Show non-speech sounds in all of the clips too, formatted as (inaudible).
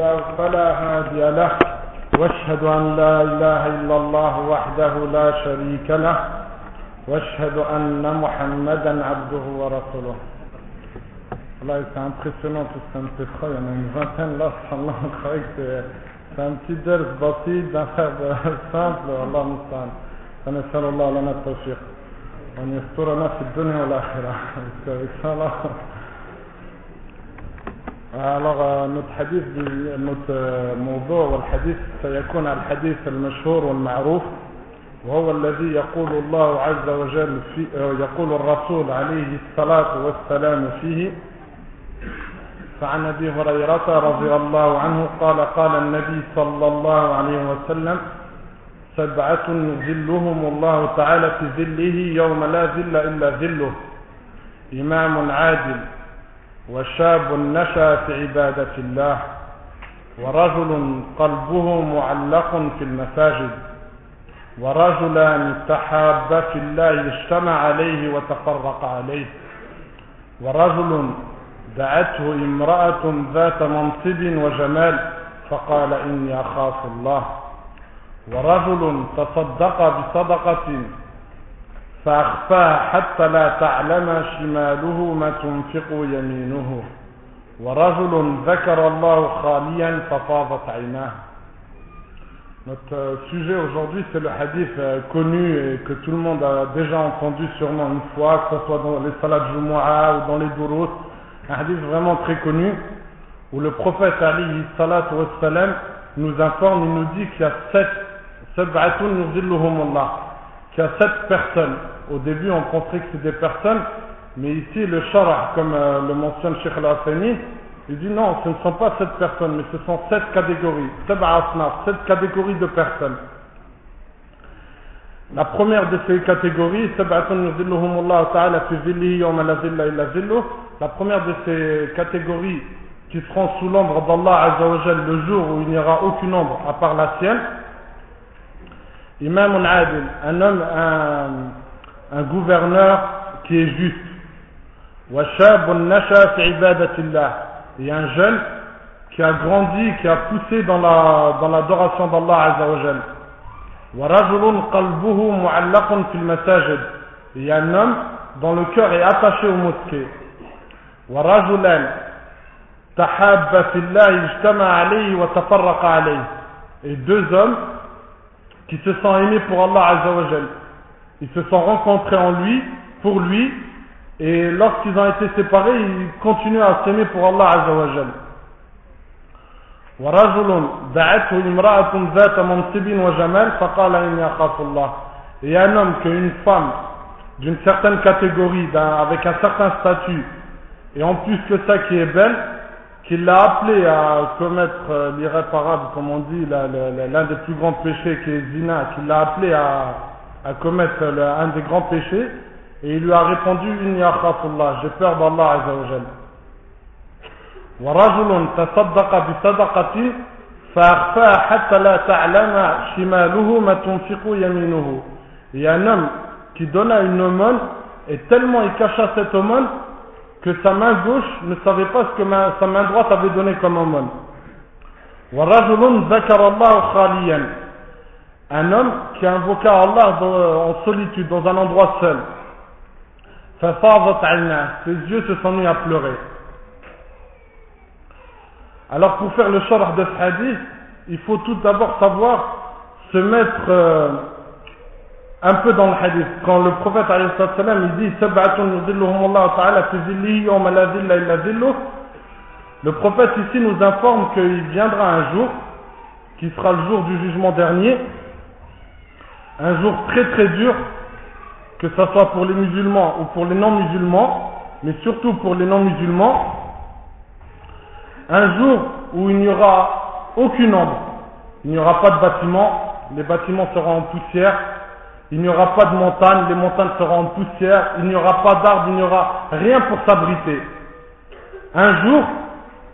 الله فلا هادي له واشهد أن لا إله إلا الله وحده لا شريك له واشهد أن محمدا عبده ورسوله Là, c'est impressionnant tout ce qu'on fait. Il y en a une vingtaine là, Allah, on croyait que c'est un petit ders bâti frère simple. Allah musta'an. فنسأل الله لنا التوفيق وأن يسترنا في الدنيا والآخرة. Avec ça là. Alors notre hadith, notre موضوع والحديث سيكون الحديث المشهور والمعروف وهو الذي يقول الله عز وجل في يقول الرسول عليه الصلاة والسلام فيه. فعن أبي هريرة رضي الله عنه قال قال النبي صلى الله عليه وسلم سبعة يظلهم الله تعالى في ظله يوم لا ظل إلا ظله إمام عادل. وشاب نشأ في عبادة الله ورجل قلبه معلق في المساجد ورجلان تحابا في الله اجتمع عليه وتفرق عليه ورجل دعته امرأة ذات منصب وجمال فقال إني أخاف الله ورجل تصدق بصدقة فأخفاها حتى لا تعلم شماله ما تنفق يمينه ورجل ذكر الله خاليا ففاضت عيناه Notre sujet aujourd'hui, c'est le hadith connu et que tout le monde a déjà entendu sûrement une fois, que ce soit dans les salades Jumu'ah ou dans les Durus, un hadith vraiment très connu, où le prophète Ali wassalam, nous informe, il nous dit qu'il y a sept, qu'il y a sept personnes. Au début, on pensait que c'était des personnes, mais ici, le shara, comme euh, le mentionne Sheikh al-Afani, il dit non, ce ne sont pas sept personnes, mais ce sont sept catégories, sept catégories de personnes. La première de ces catégories, la première de ces catégories qui seront sous l'ombre d'Allah le jour où il n'y aura aucune ombre à part la sienne, Imam Adil, un homme, un, un gouverneur qui est juste, et un jeune qui a grandi, qui a poussé dans la l'adoration d'Allah Azzawajal. ورجل قلبه معلق في المساجد il y a un homme dont le cœur est attaché aux mosquées ورجلان تحابا في الله اجتمع عليه وتفرق عليه et deux hommes qui se sont aimés pour Allah Azzawajal ils se sont rencontrés en lui pour lui et lorsqu'ils ont été séparés ils continuent à s'aimer pour Allah Azzawajal ورجل دعته امرأة ذات منصب وجمال فقال إني أخاف الله et un homme qu'une femme d'une certaine catégorie avec un certain statut et en plus que ça qui est belle qui l'a appelé à commettre l'irréparable comme on dit l'un des plus grands péchés qui est zina qui l'a appelé à, à commettre un des grands péchés et il lui a répondu Inni akhafullah j'ai peur d'Allah Azzawajal ورجل تصدق بصدقة فأخفاها حتى لا تعلم شماله ما تنفق يمينه Il y a un homme qui donna une aumône et tellement il cacha cette aumône que sa main gauche ne savait pas ce que sa main droite avait donné comme aumône. Un homme qui invoqua Allah euh, en solitude, dans un endroit seul. Ses yeux se sont mis à pleurer. Alors pour faire le sharh de ce il faut tout d'abord savoir se mettre... Euh, un peu dans le hadith. Quand le prophète il dit le prophète ici nous informe qu'il viendra un jour, qui sera le jour du jugement dernier, un jour très très dur, que ce soit pour les musulmans ou pour les non-musulmans, mais surtout pour les non-musulmans, un jour où il n'y aura aucune ombre, il n'y aura pas de bâtiment, les bâtiments seront en poussière, il n'y aura pas de montagne, les montagnes seront en poussière, il n'y aura pas d'arbres, il n'y aura rien pour s'abriter. Un jour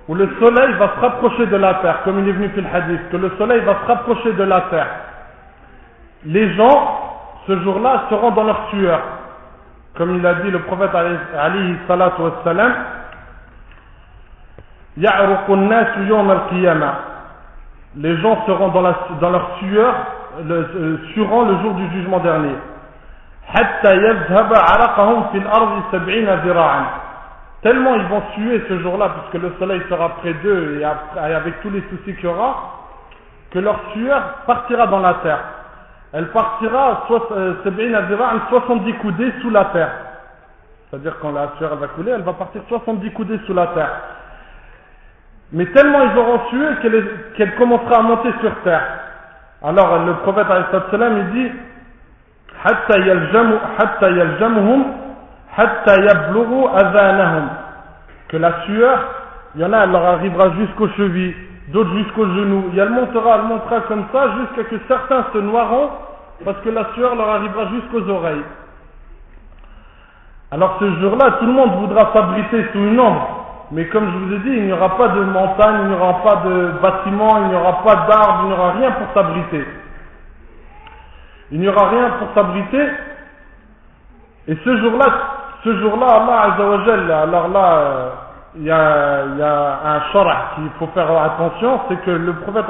où le soleil va se rapprocher de la terre, comme il est venu dans le hadith, que le soleil va se rapprocher de la terre, les gens, ce jour-là, seront dans leur sueur. Comme il a dit le prophète alayhi salatu wassalam, les gens seront dans, dans leur sueur le, euh, surant le jour du jugement dernier. Tellement ils vont suer ce jour-là, puisque le soleil sera près d'eux et, avec tous les soucis qu'il y aura, que leur sueur partira dans la terre. Elle partira 70 euh, coudées sous la terre. C'est-à-dire quand la sueur va couler, elle va partir 70 coudées sous la terre. Mais tellement ils auront sué qu'elle commencera à monter sur terre. Alors le prophète alayhi salam il dit حتى يلجم حتى يلجمهم حتى يبلغوا أذانهم que la sueur il y en a elle leur arrivera jusqu'aux chevilles d'autres jusqu'aux genoux et elle montera elle montera comme ça jusqu'à que certains se noieront parce que la sueur leur arrivera jusqu'aux oreilles alors ce jour-là, tout le monde voudra s'abriter sous une ombre. Mais comme je vous ai dit, il n'y aura pas de montagne, il n'y aura pas de bâtiment, il n'y aura pas d'arbre, il n'y aura rien pour s'abriter. Il n'y aura rien pour s'abriter. Et ce jour-là, ce jour-là, Allah Azzawajal, alors là, il y, a, un shara' qu'il faut faire attention, c'est que le prophète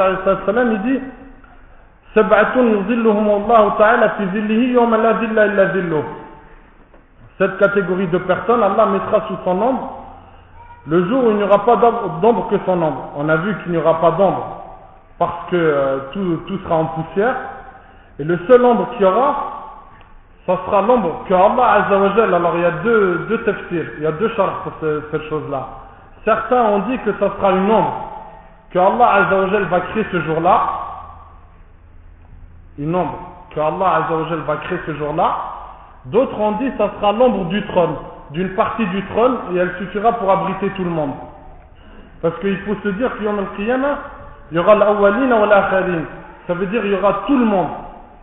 sallam il dit Cette catégorie de personnes, Allah mettra sous son ombre le jour où il n'y aura pas d'ombre que son ombre. On a vu qu'il n'y aura pas d'ombre parce que euh, tout, sera en poussière. Et le seul ombre qu'il y aura, ça sera l'ombre que Allah Azza wa Jalla- Alors il y a deux, deux il y a deux charges pour ce- cette chose-là. Certains ont dit que ça sera une ombre que Allah Azza wa Jalla va créer ce jour-là. Une ombre que Allah Azza wa Jalla va créer ce jour-là. D'autres ont dit que ça sera l'ombre du trône, d'une partie du trône, et elle suffira pour abriter tout le monde. Parce qu'il faut se dire qu'il y al-Qiyamah, il y aura l'awwalin ou l'akharin. Ça veut dire il y aura tout le monde.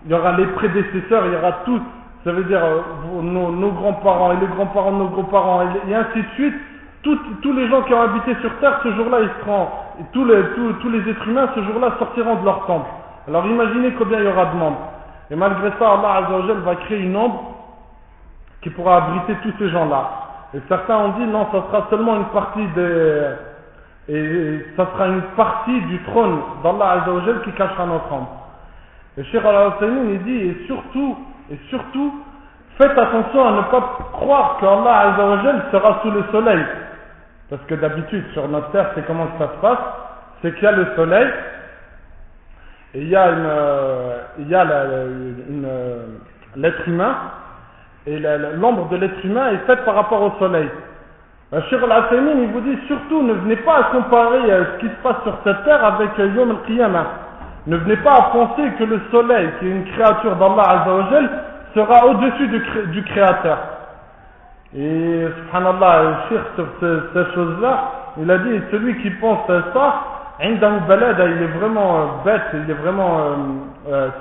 Il y aura les prédécesseurs, il y aura tout. Ça veut dire euh, nos, grands-parents et les grands-parents de nos grands-parents et, ainsi de suite. Tous les gens qui ont habité sur terre, ce jour-là, ils seront, tous les, tous, tous les êtres humains, ce jour-là, sortiront de leur temple. Alors imaginez combien il y aura de membres. Et malgré ça, Allah Azza wa Jalla va créer une ombre qui pourra abriter tous ces gens-là. Et certains ont dit non, ça sera seulement une partie des et ça sera une partie du trône d'Allah Azza wa Jal qui cachera notre ombre. Et Cheikh Al-Husaynin il dit et surtout et surtout faites attention à ne pas croire qu'Allah Azza wa Jal sera sous le soleil. Parce que d'habitude sur notre terre, c'est comment ça se passe? C'est qu'il y a le soleil et il y a une il y a l'être humain et l'ombre de l'être humain est faite par rapport au soleil. Cheikh Al-Afemin, il vous dit surtout ne venez pas à comparer euh, ce qui se passe sur cette terre avec euh, Yom Al-Qiyamah. Ne venez pas à penser que le soleil, qui est une créature d'Allah Azzawajal, sera au-dessus du, Créateur. Et subhanallah, euh, Cheikh, ces choses-là, il a dit celui qui pense à ça, il est vraiment bête, il est vraiment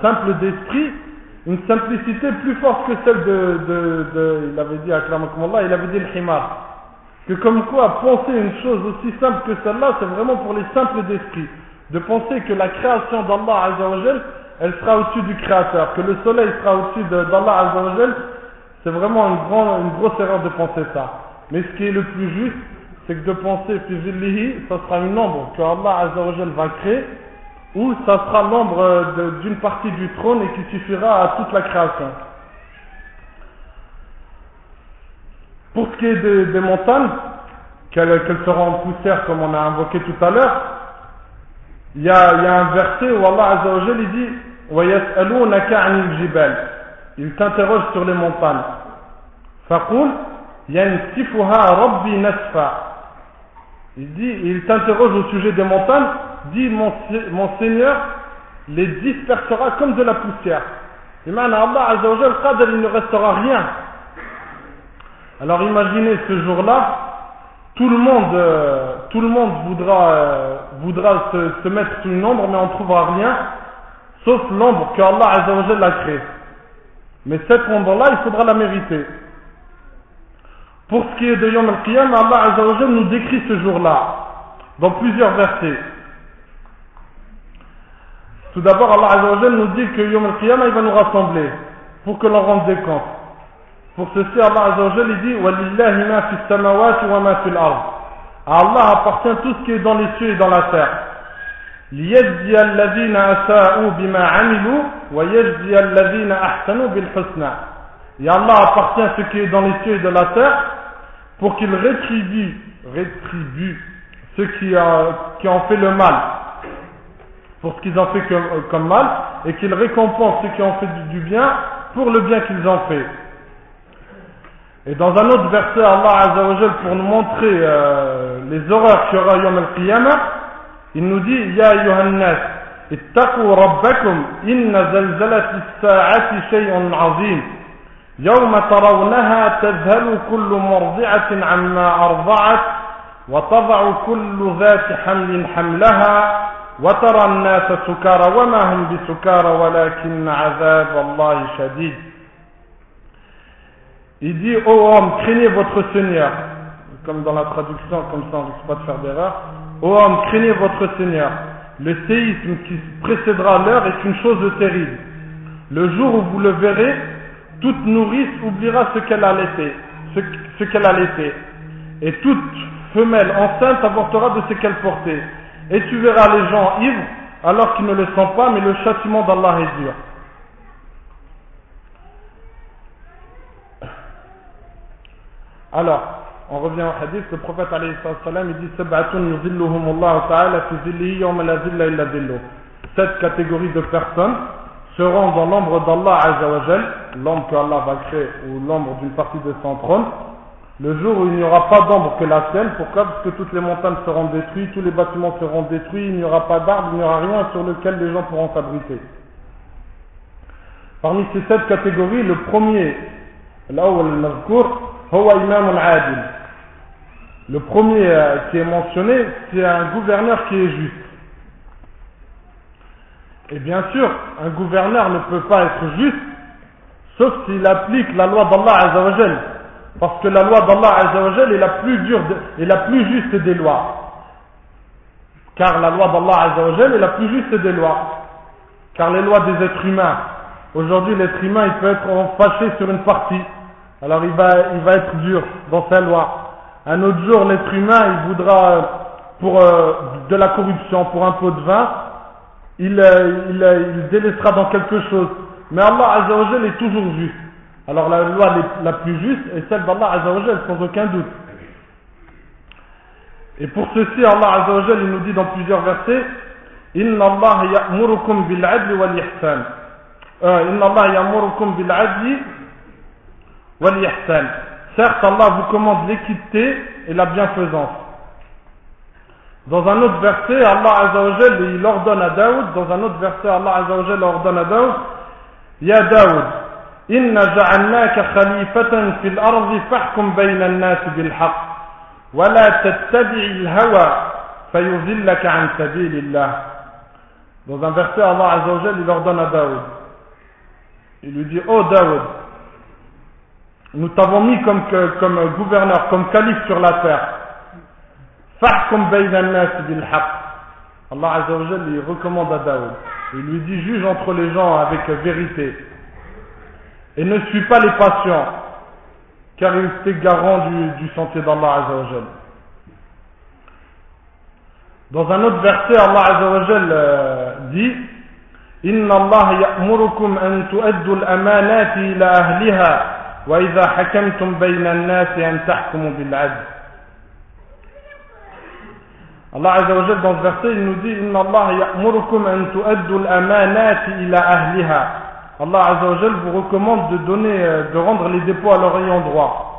simple d'esprit une simplicité plus forte que celle de, de, de il avait dit Allah, il avait dit le himar. Que comme quoi, penser une chose aussi simple que celle-là, c'est vraiment pour les simples d'esprit. De penser que la création d'Allah Azza wa Jal, elle sera au-dessus du créateur, que le soleil sera au-dessus de- d'Allah Azza wa Jal, c'est vraiment une, grande, une grosse erreur de penser ça. Mais ce qui est le plus juste, c'est que de penser ça sera une ombre que Allah Azza wa Jal va créer, ou ça sera l'ombre euh, de- d'une partie du trône et qui suffira à toute la création. Pour ce qui est des, des montagnes, qu'elles qu'elles seront en poussière comme on a invoqué tout à l'heure, il y a, il y a un verset où Allah Azza wa Jal il dit وَيَسْأَلُونَكَ عَنِ الْجِبَالِ Il t'interroge sur les montagnes. فَقُولْ يَنْسِفُهَا رَبِّي نَسْفًا Il dit, il t'interroge au sujet des montagnes, dit mon, Se- mon Seigneur les dispersera comme de la poussière. Et maintenant Allah Azza wa Jal, qadr, il ne restera rien. Alors imaginez ce jour-là, tout le monde, euh, tout le monde voudra, euh, voudra se, mettre sous une ombre, mais on ne trouvera rien, sauf l'ombre que Allah Azza wa Jal a créée. Mais cette ombre-là, il faudra la mériter. Pour ce qui est de Yom al-Qiyam, Allah Azza wa Jal nous décrit ce jour-là, dans plusieurs versets. Tout d'abord, Allah Azza wa Jal nous dit que Yom al-Qiyam, il va nous rassembler, pour que l'on rende des comptes. Pour ceci, Allah Azza wa Jal, il dit وَلِلَّهِ مَا فِي السَّمَوَاتِ وَمَا فِي الْأَرْضِ À Allah appartient tout ce qui est dans les cieux et dans la terre. ليجزي الذين أساءوا بما عملوا ويجزي الذين أحسنوا بالحسنى Et Allah appartient ce qui est dans les cieux et de la terre pour qu'il rétribue, rétribue ceux qui, euh, qui ont fait le mal pour ce qu'ils ont fait comme, comme mal et qu'il récompense ceux qui ont fait du, du bien pour le bien qu'ils ont fait. Et dans un autre verset, Allah Azzawajal, pour nous montrer euh, les horreurs qu'il y aura Yom al-Qiyamah, il nous dit Ya ayyuhannas, ittaqu rabbakum, inna zalzalati as-sa'ati shay'un 'azim. يوم ترونها تذهل كل مرضعة عما أرضعت وتضع كل ذات حمل حملها وترى الناس سكارى وما هم بسكارى ولكن عذاب الله شديد Il dit, ô oh homme, craignez votre Seigneur. Comme dans la traduction, comme ça on risque pas de faire d'erreur. Ô homme, craignez votre Seigneur. Le séisme qui précédera l'heure est une chose terrible. Le jour où vous le verrez, toute nourrice oubliera ce qu'elle a laissé, ce, ce qu'elle a laissé. Et toute femelle enceinte avortera de ce qu'elle portait. Et tu verras les gens ivres alors qu'ils ne le sont pas, mais le châtiment d'Allah est dur. Alors, on revient au hadith, le prophète il dit. Cette catégorie de personnes seront dans l'ombre d'Allah azawajal, l'ombre que Allah va créer, ou l'ombre d'une partie de son trône, le jour où il n'y aura pas d'ombre que la sienne. Pourquoi? Parce que toutes les montagnes seront détruites, tous les bâtiments seront détruits, il n'y aura pas d'arbre, il n'y aura rien sur lequel les gens pourront s'abriter. Parmi ces sept catégories, le premier, le premier euh, qui est mentionné, c'est un gouverneur qui est juste. Et bien sûr, un gouverneur ne peut pas être juste, sauf s'il applique la loi d'Allah Azzawajal. Parce que la loi d'Allah Azzawajal est la plus dure la plus juste des lois. Car la loi d'Allah Azzawajal est la plus juste des lois. Car les lois des êtres humains, aujourd'hui l'être humain il peut être fâché sur une partie, alors il va, il va être dur dans sa loi. Un autre jour, l'être humain, il voudra, euh, pour euh, de la corruption, pour un pot de vin, il, euh, il, délaissera dans quelque chose. Mais Allah Azzawajal est toujours juste. Alors la loi la plus juste est celle d'Allah Azzawajal, sans aucun doute. Et pour ceci, Allah Azzawajal, il nous dit dans plusieurs versets, Inna Allah ya'murukum bil wal ihsan. Inna Allah ya'murukum adli Certes, Allah vous commande l'équité et la bienfaisance. Dans un autre verset, Allah Azzawajal, il ordonne à Daoud, dans un autre verset, Allah Azzawajal ordonne à Daoud, Ya Daoud, ja'alnaka khalifatan fil ardi fahkum bayna an-nas bil haqq, wa la tattabi'i al-hawa fayuzillaka an sabilillah. Dans un verset, Allah Azzawajal, il ordonne à Daoud. Il lui dit, oh Daoud, nous t'avons mis comme, comme gouverneur, comme calife sur la terre. Fahkum bayna nas bil Allah Azza wa lui recommande à Daoud. Il lui dit juge entre les gens avec vérité Et ne suis pas les patients, car il était garant du, du sentier d'Allah Azza wa Dans un autre verset, Allah Azza wa euh, dit Inna Allah ya'murukum an tu'addu al-amanati ila ahliha وإذا حكمتم بين الناس أن تحكموا بالعدل Allah Azza wa dans ce verset, il nous dit Inna Allah ya'murukum an tu'addu al-amanati ila ahliha. Allah Azza wa vous recommande de donner, de rendre les dépôts à leur ayant droit.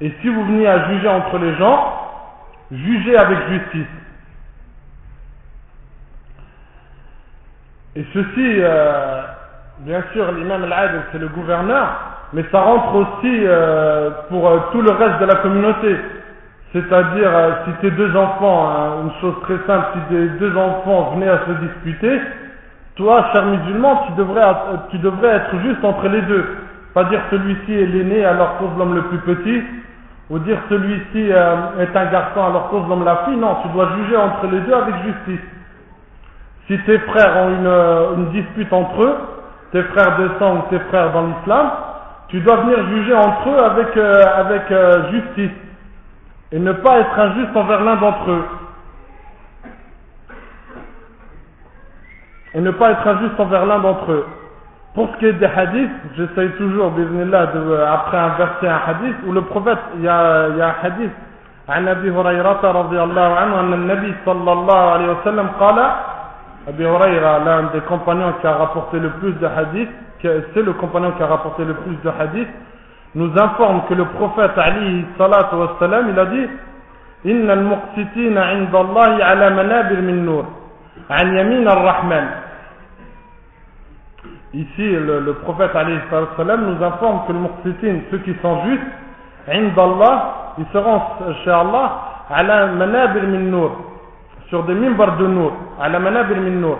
Et si vous venez à juger entre les gens, jugez avec justice. Et ceci, euh, bien sûr, l'imam al-Adl, c'est le gouverneur, mais ça rentre aussi euh, pour euh, tout le reste de la communauté. C'est-à-dire, si tes deux enfants, hein, une chose très simple, si tes deux enfants venaient à se disputer, toi, cher musulman, tu devrais, devrais être juste entre les deux. Pas dire celui-ci est l'aîné, alors cause l'homme le plus petit, ou dire celui-ci est un garçon, alors cause l'homme la fille. Non, tu dois juger entre les deux avec justice. Si tes frères ont une, dispute entre eux, tes frères de sang ou tes frères dans l'islam, tu dois venir juger entre eux avec, euh, avec euh, justice et ne pas être injuste envers l'un d'entre eux. Et ne pas être injuste envers l'un d'entre eux. Pour ce qui est des hadiths, j'essaye toujours, là, de, euh, après inverser un hadith, où le prophète, il y a, il y a un hadith, عن أبي هريرة رضي الله عنه أن النبي صلى الله عليه وسلم قال Abi Huraira, l'un des compagnons qui a rapporté le plus de hadiths, c'est le compagnon qui a rapporté le plus de hadiths, nous informe que le prophète Ali salatu wassalam, il a dit Inna al-muqsitina inda Allahi ala manabir min nur, an yamin ar-Rahman. Ici, le, le prophète Ali salatu wassalam nous informe que le muqsitin, ceux qui sont justes, inda Allah, ils seront chez Allah ala manabir min nur, sur des mimbars de nur, ala manabir min nur,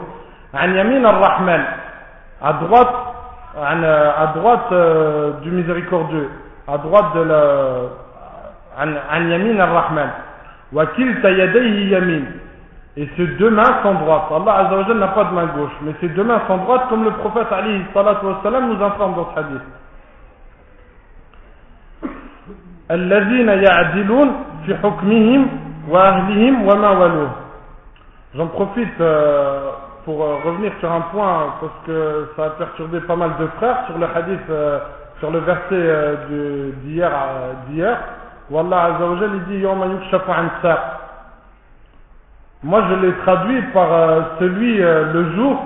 an yamin ar-Rahman, à droite à droite euh, du miséricordieux, à droite de la an yamin ar-Rahman. Wa kilta yadayhi yamin. Et ces deux mains sont droites. Allah Azza wa n'a pas de main gauche, mais ces deux mains sont droites comme le prophète Ali salatu wassalam nous informe dans ce hadith. الذين يعدلون في حكمهم وأهلهم وما ولوه. J'en profite euh, pour euh, revenir sur un point, parce que ça a perturbé pas mal de frères, sur le hadith, euh, sur le verset euh, d'hier, d'hier, où Allah Azza wa il dit Yawma Moi je l'ai traduit par celui, le jour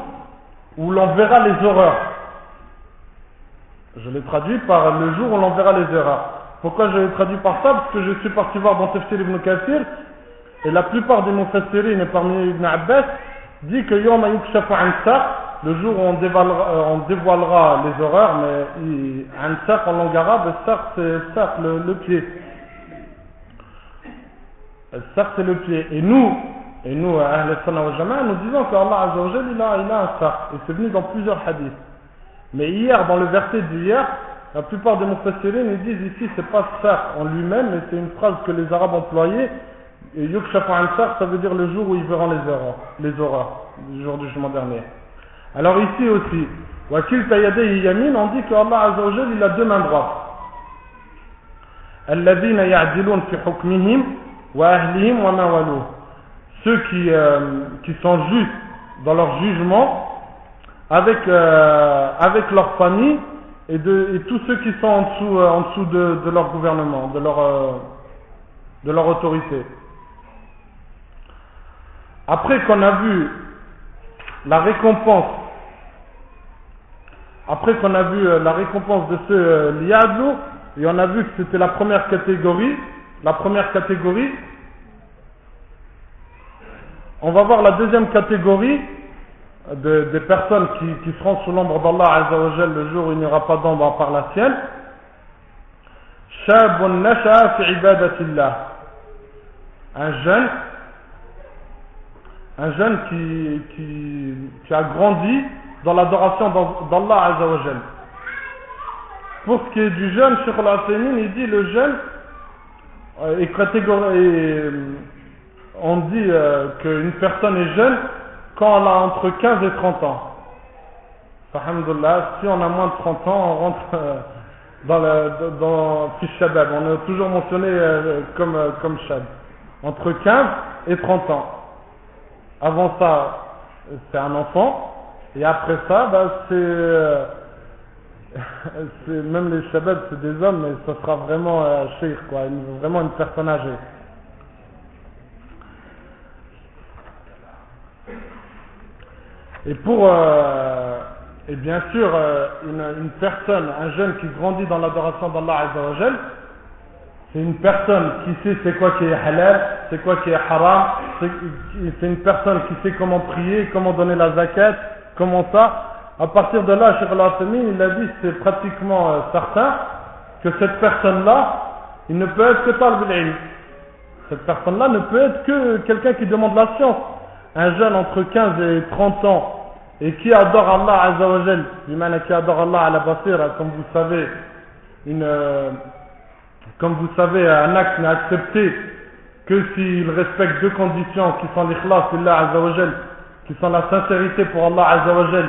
où l'on verra les horreurs. Je l'ai traduit par le jour où l'on verra les erreurs. Pourquoi je l'ai traduit par ça? Parce que je suis parti voir dans Tafsir ibn Kathir, et la plupart des Mufassirin, et parmi Ibn Abbas, dit que Yom le jour où on dévoilera, euh, les horreurs, mais un en langue arabe, c'est le, le pied. Saq c'est le pied. Et nous, et nous, Ahl nous disons qu'Allah Azza wa il a, il a un saq. Et c'est venu dans plusieurs hadiths. Mais hier, dans le verset d'hier, la plupart des mufassirin, ils disent ici, c'est pas ça en lui-même, mais c'est une phrase que les Arabes employaient et yukshafu ansar, ça veut dire le jour où ils verront les horreurs, les horreurs, le jour du jugement dernier. Alors ici aussi, wakil tayadei yamin, on dit que Allah Azza wa il a deux mains droites. Alladhina ya'dilun fi hukmihim wa ahlihim wa mawaluh. Ceux qui, euh, qui sont justes dans leur jugement avec, euh, avec leur famille et, de, et tous ceux qui sont en dessous, euh, en dessous de, de, leur gouvernement, de leur, euh, de leur autorité. Après qu'on a vu la récompense, après qu'on a vu euh, la récompense de ce euh, liadlo, et on a vu que c'était la première catégorie, la première catégorie, on va voir la deuxième catégorie des personnes qui, seront sous l'ombre d'Allah Azzawajal le jour où il n'y aura pas d'ombre à part la sienne. Un jeune un jeune qui, qui, a grandi dans l'adoration d'Allah Azzawajal. Pour ce qui est du jeune, sur la il dit le jeune euh, est catégorie, euh, on dit euh, qu'une personne est jeune quand elle a entre 15 et 30 ans. Alhamdulillah, si on a moins de 30 ans, on rentre dans le dans Shabab. On est toujours mentionné comme, comme Shab. Entre 15 et 30 ans. Avant ça, c'est un enfant. Et après ça, bah, c'est, (laughs) c'est même les shabab, c'est des hommes, mais ça sera vraiment un sheikh, quoi, vraiment une personne âgée. Et pour, euh, et bien sûr, euh, une, une, personne, un jeune qui grandit dans l'adoration d'Allah Azzawajal, c'est une personne qui sait c'est quoi qui est halal, c'est quoi qui est haram, c'est une personne qui sait comment prier, comment donner la zakat, comment ça. À partir de là, Cheikh al il a dit, c'est pratiquement euh, certain que cette personne-là, il ne peut être que talib Cette personne-là ne peut être que quelqu'un qui demande la science. Un jeune entre 15 et 30 ans et qui adore Allah Azzawajal, qui adore Allah à la basira, comme vous savez, une, euh, comme vous savez, un acte n'est accepté que s'il respecte deux conditions qui sont l'ikhlas Azawajal, qui sont la sincérité pour Allah Azawajal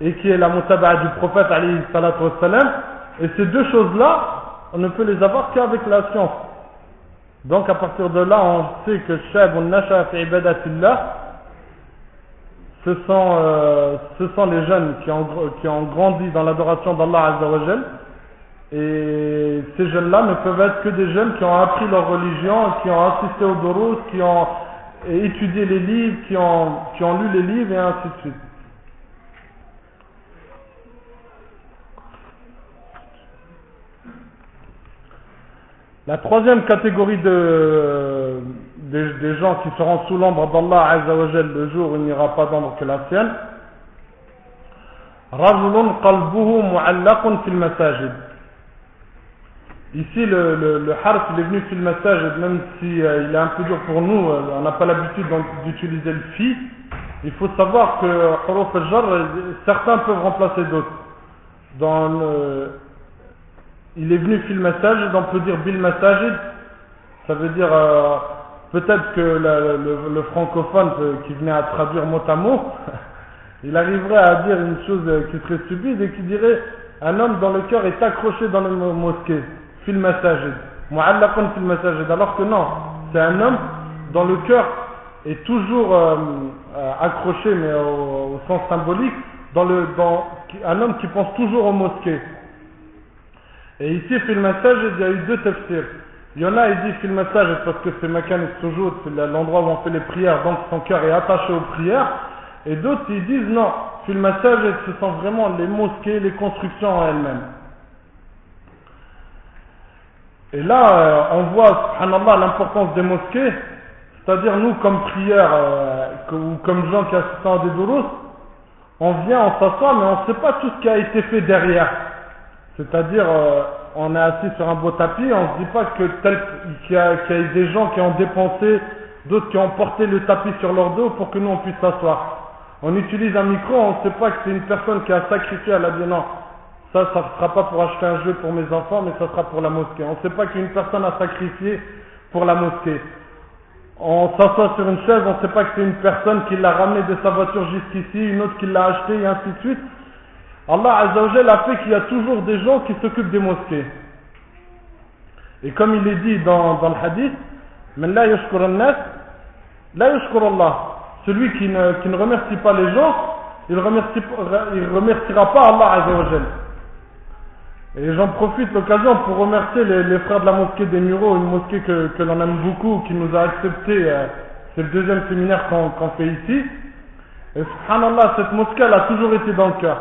et qui est la mutaba'a du prophète alayhi salatu wassalam. Et ces deux choses-là, on ne peut les avoir qu'avec la science. Donc à partir de là, on sait que Shab Nasha fi ibadatillah, ce sont, euh, ce sont les jeunes qui ont, qui ont grandi dans l'adoration d'Allah Azzawajal. Et ces jeunes-là ne peuvent être que des jeunes qui ont appris leur religion, qui ont assisté au Dorus, qui ont étudié les livres, qui ont, lu les livres et ainsi de suite. La troisième catégorie de, des, gens qui seront sous l'ombre d'Allah Azzawajal le jour où il n'y aura pas d'ombre que la sienne. Rajulun qalbuhu mu'allaqun fil masajid. Ici, le, le, le harf, il est venu fil masajid, même si euh, il est un peu dur pour nous, euh, on n'a pas l'habitude d'utiliser le fi. Il faut savoir que huruf al-jar, certains peuvent remplacer d'autres. Dans le, il est venu fil masajid, on peut dire bil masajid, ça veut dire euh, peut-être que le, francophone qui venait à traduire mot à mot, (laughs) il arriverait à dire une chose qui serait stupide et qui dirait un homme dont le cœur est accroché dans le mosquée, fil masajid, mu'allaqan fil masajid, alors que non, c'est un homme dont le cœur est toujours euh, euh, accroché, mais au, sens symbolique, dans le, dans, un homme qui pense toujours aux mosquées. Et ici, fil masajid, il y a eu deux tafsirs. Il y en a, il dit fil parce que c'est Makan toujours, c'est l'endroit où on fait les prières, donc son cœur est attaché aux prières. Et d'autres, ils disent non, fil masajid, ce sont vraiment les mosquées, les constructions en elles-mêmes. Et là, euh, on voit, subhanallah, l'importance des mosquées, c'est-à-dire nous, comme prières, euh, ou comme gens qui assistent à des doulos, on vient, on s'assoit, mais on ne sait pas tout ce qui a été fait derrière. C'est-à-dire, euh, on est assis sur un beau tapis, on ne se dit pas que tel qu'il y, a, eu des gens qui ont dépensé, d'autres qui ont porté le tapis sur leur dos pour que nous on puisse s'asseoir. On utilise un micro, on ne sait pas que c'est une personne qui a sacrifié, elle a dit non, ça, ça ne sera pas pour acheter un jeu pour mes enfants, mais ça sera pour la mosquée. On ne sait pas qu'une personne a sacrifié pour la mosquée. On s'assoit sur une chaise, on ne sait pas que c'est une personne qui l'a ramené de sa voiture jusqu'ici, une autre qui l'a acheté, et ainsi de suite. Allah Azzawajal a fait qu'il y a toujours des gens qui s'occupent des mosquées. Et comme il est dit dans, dans le hadith, la Allah. Celui qui ne, qui ne remercie pas les gens, il ne remercie, il remerciera pas Allah Azzawajal. Et j'en profite l'occasion pour remercier les, frères de la mosquée des Mureaux, une mosquée que, l'on aime beaucoup, qui nous a accepté. Euh, c'est le deuxième séminaire qu'on fait ici. Et subhanallah, cette mosquée, elle a toujours été dans le cœur.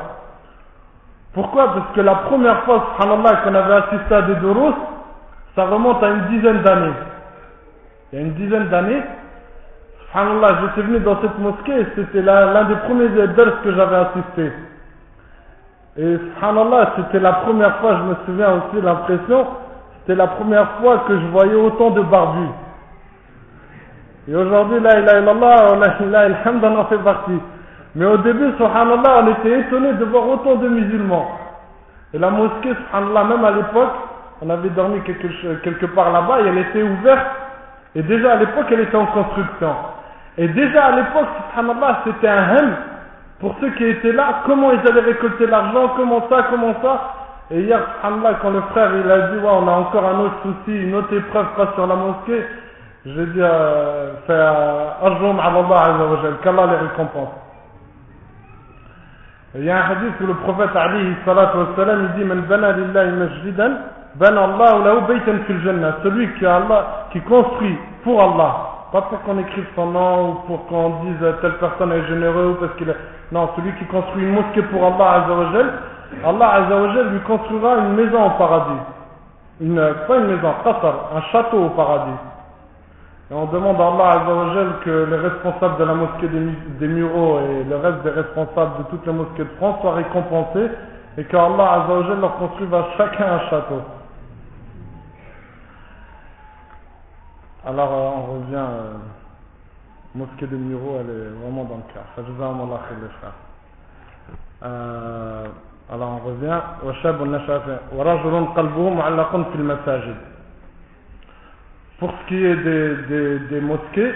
Pourquoi? Parce que la première fois, subhanallah, qu'on avait assisté à des doros, ça remonte à une dizaine d'années. Il y a une dizaine d'années, subhanallah, j'étais venu dans cette mosquée et c'était l'un des premiers dars que j'avais assisté. Et subhanallah, c'était la première fois, je me souviens aussi l'impression, c'était la première fois que je voyais autant de barbus. Et aujourd'hui, là, il a illallah, là, il en fait partie. Mais au début, subhanallah, on était étonné de voir autant de musulmans. Et la mosquée, subhanallah, même à l'époque, on avait dormi quelque, quelque part là-bas et elle était ouverte. Et déjà à l'époque, elle était en construction. Et déjà à l'époque, subhanallah, c'était un hem pour ceux qui étaient là, comment ils allaient récolter l'argent, comment ça, comment ça. Et hier, quand le frère il a dit, on a encore un autre souci, une autre épreuve face sur la mosquée, je vais dire, euh, faire arjum Allah qu'Allah les récompense. Il y a un hadith où le prophète Ali wassalam, il dit Man bana masjidan, bana Allah lahu fil jannah. Celui qui, Allah, qui construit pour Allah, pas pour qu'on écrive son nom ou pour qu'on dise telle personne est généreux ou parce qu'il est. Non, celui qui construit une mosquée pour Allah Azzawajal, Allah Azzawajal lui construira une maison au paradis. Une, pas une maison, un château au paradis. Et on demande à Allah Azzawajal que les responsables de la mosquée des, Mureaux et le reste des responsables de toutes les mosquées de France soient récompensés et qu'Allah Azzawajal leur construise chacun un château. Alors euh, on revient, euh, mosquée des Mureaux, elle est vraiment dans le cœur. Euh, alors on revient. Pour ce qui est des, des, des mosquées,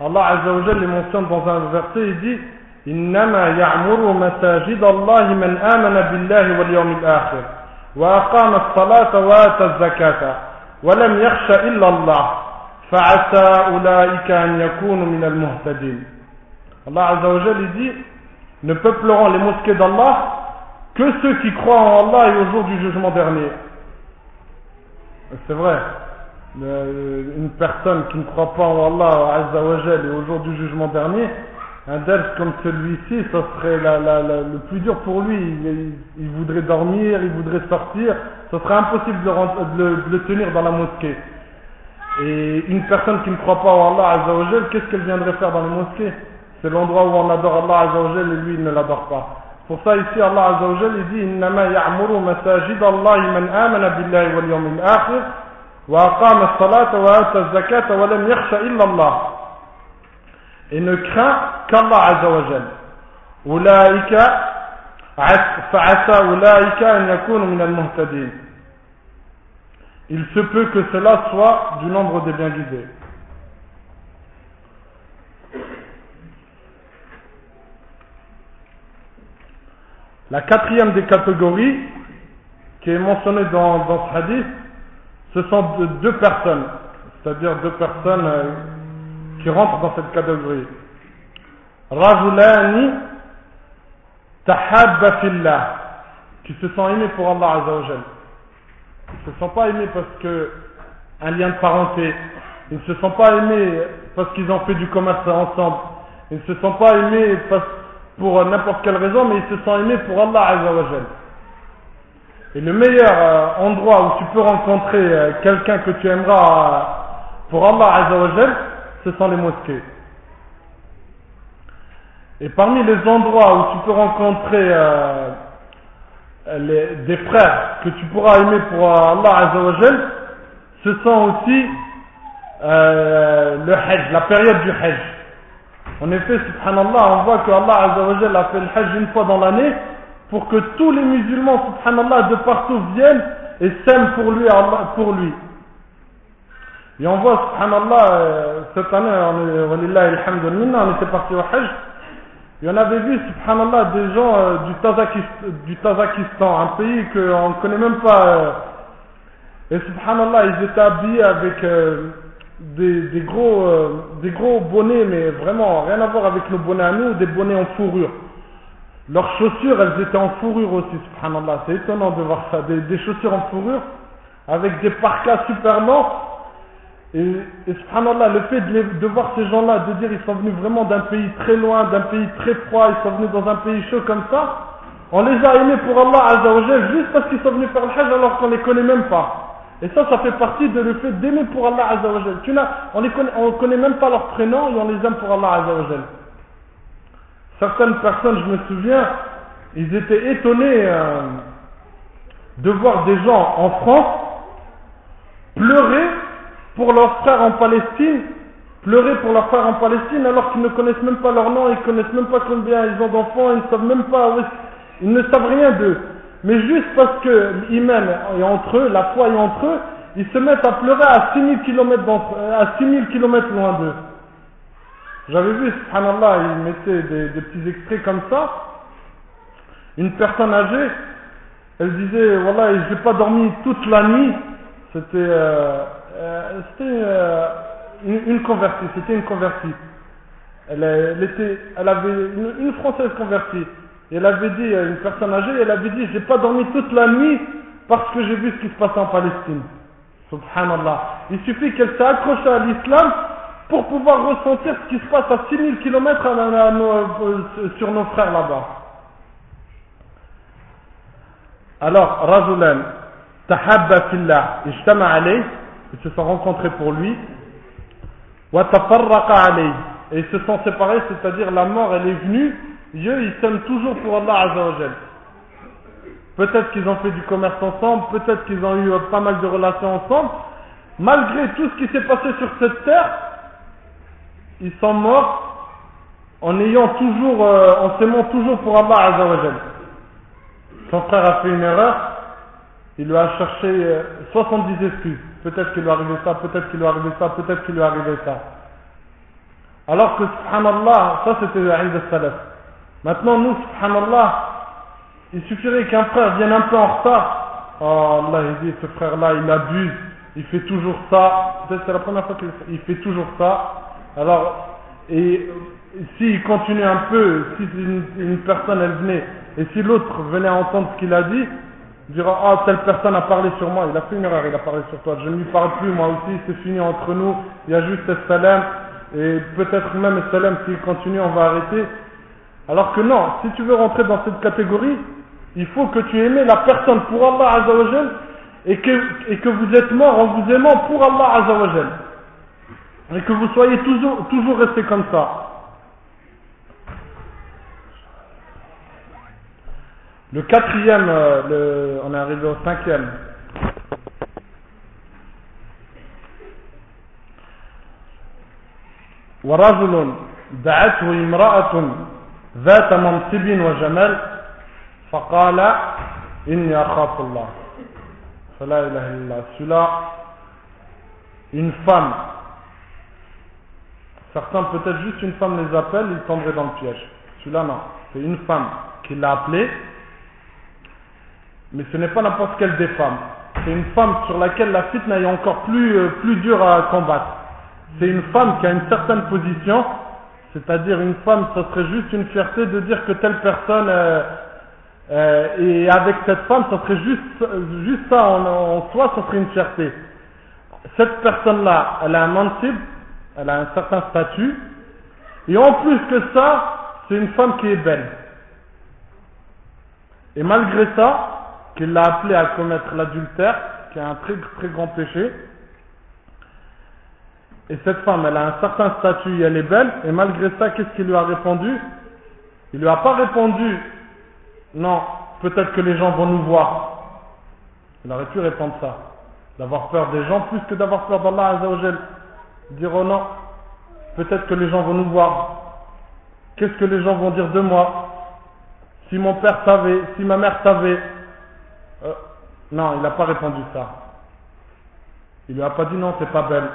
Allah Azza wa les mentionne dans un verset, il dit إنما يعمر مساجد الله من آمن بالله واليوم الآخر وأقام الصلاة وآتى الزكاة ولم يخش إلا الله فعسى أولئك أن يكونوا من المهتدين Allah Azza wa Jal, dit ne peupleront les mosquées d'Allah que ceux qui croient en Allah et au jour du jugement dernier. C'est vrai, une personne qui ne croit pas en Allah Azza wa Jal et au jour du jugement dernier, un ders comme celui-ci, ça serait le plus dur pour lui. Il, voudrait dormir, il voudrait sortir, ce serait impossible de, le, de le tenir dans la mosquée. Et une personne qui ne croit pas en Allah Azza wa Jal, qu'est-ce qu'elle viendrait faire dans la mosquée C'est l'endroit où on adore Allah Azza wa Jal et lui il ne l'adore pas. Pour ça ici Allah Azza wa Jal il dit إنما يعمر مساجد الله من آمن بالله واليوم الآخر وأقام الصلاة وآتى الزكاة ولم يخش إلا الله et ne craint qu'Allah Azza wa Jal. أولئك فعسى أولئك أن يكونوا من المهتدين il se peut que cela soit du nombre des bien guidés. La quatrième des catégories qui est mentionnée dans, dans ce hadith, ce sont deux personnes, c'est-à-dire deux personnes euh, qui rentrent dans cette catégorie. Rajulani tahabba fillah, qui se sont aimés pour Allah Azza ils ne se sont pas aimés parce que un lien de parenté. Ils ne se sont pas aimés parce qu'ils ont fait du commerce ensemble. Ils ne se sont pas aimés pour n'importe quelle raison, mais ils se sont aimés pour Allah Azzawajal. Et le meilleur euh, endroit où tu peux rencontrer euh, quelqu'un que tu aimeras euh, pour Allah Azzawajal, ce sont les mosquées. Et parmi les endroits où tu peux rencontrer des frères que tu pourras aimer pour Allah Azzawajal, ce sont aussi euh, le Hajj, la période du Hajj. En effet, subhanallah, on voit que Allah Azzawajal a fait le Hajj une fois dans l'année pour que tous les musulmans, subhanallah, de partout viennent et s'aiment pour lui, pour lui. Et on voit, subhanallah, euh, cette année, on, on était parti au Hajj, et on avait vu, subhanallah, des gens euh, du, Tazakistan, un pays qu'on ne connaît même pas. Euh, et subhanallah, ils étaient habillés avec euh, des, gros, des gros bonnets, mais vraiment rien à voir avec nos bonnets à nous, des bonnets en fourrure. Leurs chaussures, elles étaient en fourrure aussi, subhanallah. C'est étonnant de voir ça. Des, des chaussures en fourrure avec des parkas super longs et, subhanallah, le fait de, voir ces gens-là, de dire ils sont venus vraiment d'un pays très loin, d'un pays très froid, ils sont venus dans un pays chaud comme ça, on les a aimés pour Allah Azzawajal juste parce qu'ils sont venus faire le hajj alors qu'on les connaît même pas. Et ça, ça fait partie de le fait d'aimer pour Allah Azzawajal. Tu on ne connaît, on connaît même pas leur prénom et on les aime pour Allah Azzawajal. Certaines personnes, je me souviens, ils étaient étonnés euh, de voir des gens en France pleurer pour leurs frères en Palestine, pleurer pour leurs frères en Palestine alors qu'ils ne connaissent même pas leur nom, ils ne connaissent même pas combien ils ont d'enfants, ils ne savent même pas, ils ne savent rien d'eux. Mais juste parce que l'iman est entre eux, la foi est entre eux, ils se mettent à pleurer à 6000 km, à 6000 km loin d'eux. J'avais vu, subhanallah, ils mettaient des, petits extraits comme ça. Une personne âgée, elle disait, voilà, j'ai pas dormi toute la nuit. C'était, euh, euh, c'était euh, une, convertie, c'était une convertie. Elle, était, elle avait une, française convertie. Et elle avait dit, une personne âgée, elle avait dit, j'ai pas dormi toute la nuit parce que j'ai vu ce qui se passait en Palestine. Subhanallah. Il suffit qu'elle s'est accrochée à l'islam pour pouvoir ressentir ce qui se passe à 6000 km euh, sur nos frères là-bas. Alors, Razulan, tahabba fillah, ijtama alayh, ils se sont rencontrés pour lui, et ils se sont séparés, c'est-à-dire la mort elle est venue, eux ils s'aiment toujours pour Allah Azzawajal. Peut-être qu'ils ont fait du commerce ensemble, peut-être qu'ils ont eu pas mal de relations ensemble. Malgré tout ce qui s'est passé sur cette terre, ils sont morts en ayant toujours, euh, en s'aimant toujours pour Allah Azzawajal. Son frère a fait une erreur, il lui a cherché 70 euh, excuses. Peut-être qu'il lui arrivé ça, peut-être qu'il lui arrivé ça, peut-être qu'il lui arrivé ça. Alors que, subhanallah, ça c'était le de salaf. Maintenant, nous, subhanallah, il suffirait qu'un frère vienne un peu en retard oh Allah il dit ce frère là il abuse, il fait toujours ça, peut-être c'est la première fois qu'il fait toujours ça, alors et s'il continue un peu, si une, une, personne elle venait, et si l'autre venait entendre ce qu'il a dit, dira Ah, telle personne a parlé sur moi, il a fait une erreur, il a parlé sur toi, je ne lui parle plus, moi aussi, c'est fini entre nous, il y a juste salam, et peut-être même salam, s'il continue, on va arrêter. Alors que non, si tu veux rentrer dans cette catégorie, il faut que tu aimes la personne pour Allah Azzawajal et que, et que vous êtes mort en vous aimant pour Allah Azzawajal. Et que vous soyez toujours, toujours resté comme ça. Le quatrième, euh, le, on est arrivé au cinquième. ورجل دعته امرأة ذات منصب وجمال فقال إني أخاف الله فلا إله إلا الله celui-là une femme certains peut-être juste une femme les appelle ils tomberaient dans le piège celui-là non c'est une femme qui l'a appelé mais ce n'est pas n'importe quelle des femmes c'est une femme sur laquelle la fitna est encore plus, euh, plus dure à combattre c'est une femme qui a une certaine position c'est-à-dire une femme, ce serait juste une fierté de dire que telle personne euh, euh, et avec cette femme, ce serait juste, juste ça en, soi, ce serait une fierté. Cette personne-là, elle a un mansib, elle a un certain statut, et en plus que ça, c'est une femme qui est belle. Et malgré ça, qu'il l'a appelée à commettre l'adultère, qui est un très très grand péché, et cette femme, elle a un certain statut, elle est belle, et malgré ça, qu'est-ce qu'il lui a répondu? Il lui a pas répondu, non, peut-être que les gens vont nous voir. Il aurait pu répondre ça, d'avoir peur des gens plus que d'avoir peur d'Allah Azzawajal. Dire oh non, peut-être que les gens vont nous voir. Qu'est-ce que les gens vont dire de moi? Si mon père savait, si ma mère savait. Non, il n'a pas répondu ça. Il lui a pas dit non, c'est pas belle.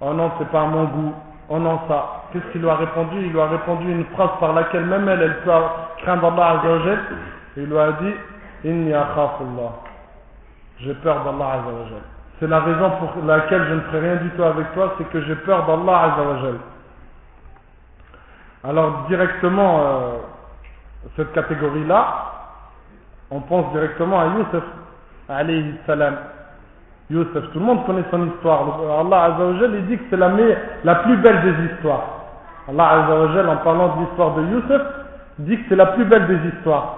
Oh non, c'est pas à mon goût. Oh non, ça. Qu'est-ce qu'il lui a répondu? Il lui a répondu une phrase par laquelle même elle, elle peut craindre Allah Azzawajal. Il lui a dit Inni akhafullah. J'ai peur d'Allah Azzawajal. C'est la raison pour laquelle je ne ferai rien du tout avec toi, c'est que j'ai peur d'Allah Azzawajal. Alors directement, euh, cette catégorie-là, on pense directement à Youssef, alayhi salam. Youssef, tout le monde connaît son histoire. Allah Azzawajal, il dit que c'est la, la plus belle des histoires. Allah Azzawajal, en parlant de l'histoire de Youssef, dit que c'est la plus belle des histoires.